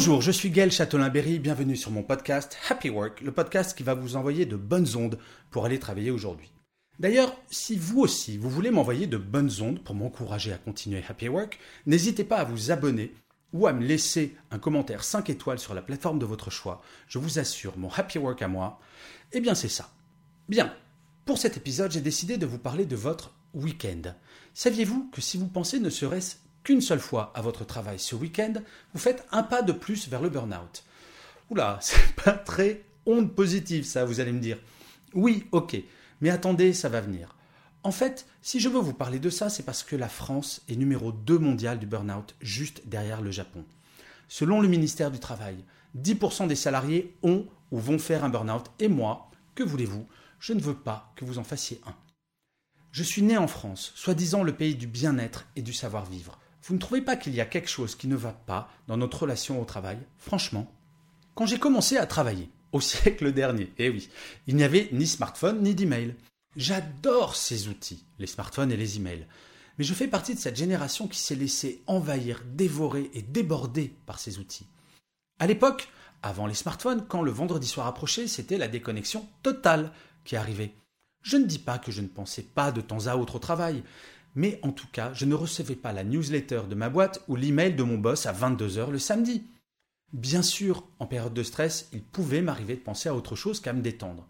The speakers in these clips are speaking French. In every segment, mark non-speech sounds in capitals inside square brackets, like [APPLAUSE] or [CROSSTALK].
Bonjour, je suis Gaël Châtelain-Berry, bienvenue sur mon podcast Happy Work, le podcast qui va vous envoyer de bonnes ondes pour aller travailler aujourd'hui. D'ailleurs, si vous aussi, vous voulez m'envoyer de bonnes ondes pour m'encourager à continuer Happy Work, n'hésitez pas à vous abonner ou à me laisser un commentaire 5 étoiles sur la plateforme de votre choix. Je vous assure, mon Happy Work à moi, eh bien c'est ça. Bien, pour cet épisode, j'ai décidé de vous parler de votre week-end. Saviez-vous que si vous pensez ne serait-ce qu'une seule fois à votre travail ce week-end, vous faites un pas de plus vers le burn-out Oula, [LAUGHS] c'est pas très onde positive ça, vous allez me dire. Oui, ok, mais attendez, ça va venir. En fait, si je veux vous parler de ça, c'est parce que la France est numéro 2 mondial du burn-out, juste derrière le Japon. Selon le ministère du Travail, 10% des salariés ont ou vont faire un burn-out, et moi, que voulez-vous, je ne veux pas que vous en fassiez un. Je suis né en France, soi-disant le pays du bien-être et du savoir-vivre. Vous ne trouvez pas qu'il y a quelque chose qui ne va pas dans notre relation au travail? Franchement, quand j'ai commencé à travailler, au [LAUGHS] siècle dernier, eh oui, il n'y avait ni smartphone ni d'email. J'adore ces outils, les smartphones et les emails. Mais je fais partie de cette génération qui s'est laissée envahir, dévorer et déborder par ces outils. À l'époque, avant les smartphones, quand le vendredi soir approchait, c'était la déconnexion totale qui arrivait. Je ne dis pas que je ne pensais pas de temps à autre au travail, mais en tout cas, je ne recevais pas la newsletter de ma boîte ou l'email de mon boss à 22h le samedi. Bien sûr, en période de stress, il pouvait m'arriver de penser à autre chose qu'à me détendre.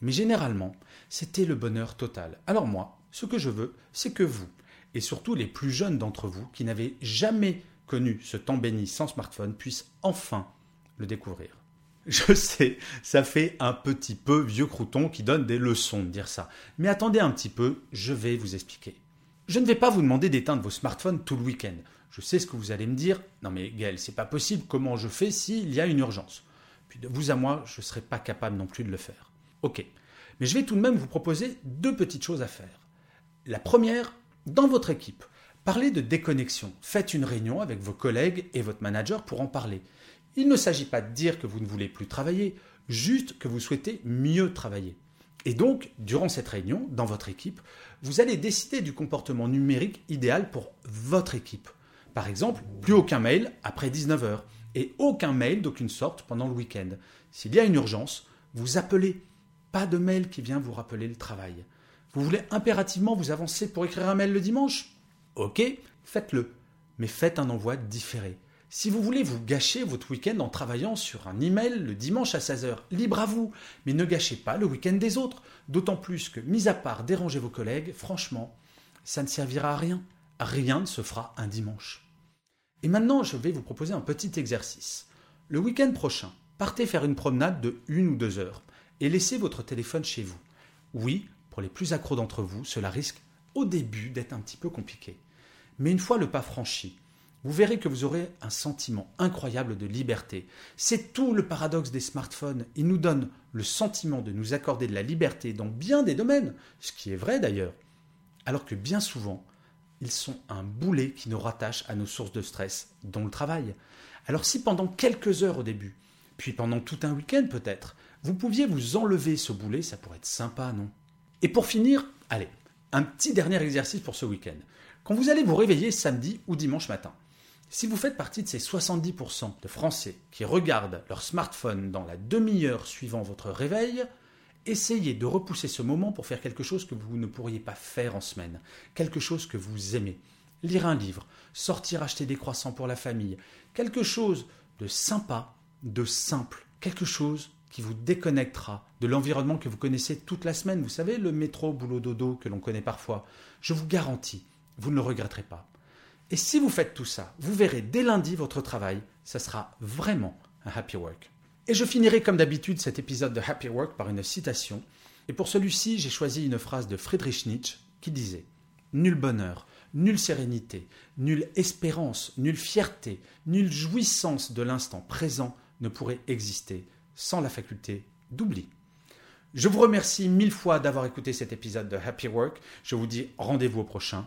Mais généralement, c'était le bonheur total. Alors moi, ce que je veux, c'est que vous, et surtout les plus jeunes d'entre vous qui n'avaient jamais connu ce temps béni sans smartphone, puissent enfin le découvrir. Je sais, ça fait un petit peu vieux crouton qui donne des leçons de dire ça. Mais attendez un petit peu, je vais vous expliquer. Je ne vais pas vous demander d'éteindre vos smartphones tout le week-end. Je sais ce que vous allez me dire. Non mais Gaël, c'est pas possible. Comment je fais s'il y a une urgence? Puis de vous à moi, je ne serai pas capable non plus de le faire. Ok. Mais je vais tout de même vous proposer deux petites choses à faire. La première, dans votre équipe, parlez de déconnexion. Faites une réunion avec vos collègues et votre manager pour en parler. Il ne s'agit pas de dire que vous ne voulez plus travailler, juste que vous souhaitez mieux travailler. Et donc, durant cette réunion, dans votre équipe, vous allez décider du comportement numérique idéal pour votre équipe. Par exemple, plus aucun mail après 19h et aucun mail d'aucune sorte pendant le week-end. S'il y a une urgence, vous appelez. Pas de mail qui vient vous rappeler le travail. Vous voulez impérativement vous avancer pour écrire un mail le dimanche? Ok, faites-le. Mais faites un envoi différé. Si vous voulez vous gâcher votre week-end en travaillant sur un email le dimanche à 16h, libre à vous, mais ne gâchez pas le week-end des autres. D'autant plus que, mis à part déranger vos collègues, franchement, ça ne servira à rien. Rien ne se fera un dimanche. Et maintenant, je vais vous proposer un petit exercice. Le week-end prochain, partez faire une promenade de une ou deux heures et laissez votre téléphone chez vous. Oui, pour les plus accros d'entre vous, cela risque au début d'être un petit peu compliqué. Mais une fois le pas franchi, vous verrez que vous aurez un sentiment incroyable de liberté. C'est tout le paradoxe des smartphones. Ils nous donnent le sentiment de nous accorder de la liberté dans bien des domaines, ce qui est vrai d'ailleurs. Alors que bien souvent, ils sont un boulet qui nous rattache à nos sources de stress, dont le travail. Alors si pendant quelques heures au début, puis pendant tout un week-end peut-être, vous pouviez vous enlever ce boulet, ça pourrait être sympa, non? Et pour finir, allez, un petit dernier exercice pour ce week-end. Quand vous allez vous réveiller samedi ou dimanche matin, si vous faites partie de ces 70% de Français qui regardent leur smartphone dans la demi-heure suivant votre réveil, essayez de repousser ce moment pour faire quelque chose que vous ne pourriez pas faire en semaine, quelque chose que vous aimez. Lire un livre, sortir acheter des croissants pour la famille, quelque chose de sympa, de simple, quelque chose qui vous déconnectera de l'environnement que vous connaissez toute la semaine. Vous savez, le métro, boulot, dodo que l'on connaît parfois. Je vous garantis, vous ne le regretterez pas. Et si vous faites tout ça, vous verrez dès lundi votre travail, ça sera vraiment un happy work. Et je finirai comme d'habitude cet épisode de Happy Work par une citation. Et pour celui-ci, j'ai choisi une phrase de Friedrich Nietzsche qui disait Nul bonheur, nulle sérénité, nulle espérance, nulle fierté, nulle jouissance de l'instant présent ne pourrait exister sans la faculté d'oubli. Je vous remercie mille fois d'avoir écouté cet épisode de Happy Work. Je vous dis rendez-vous au prochain.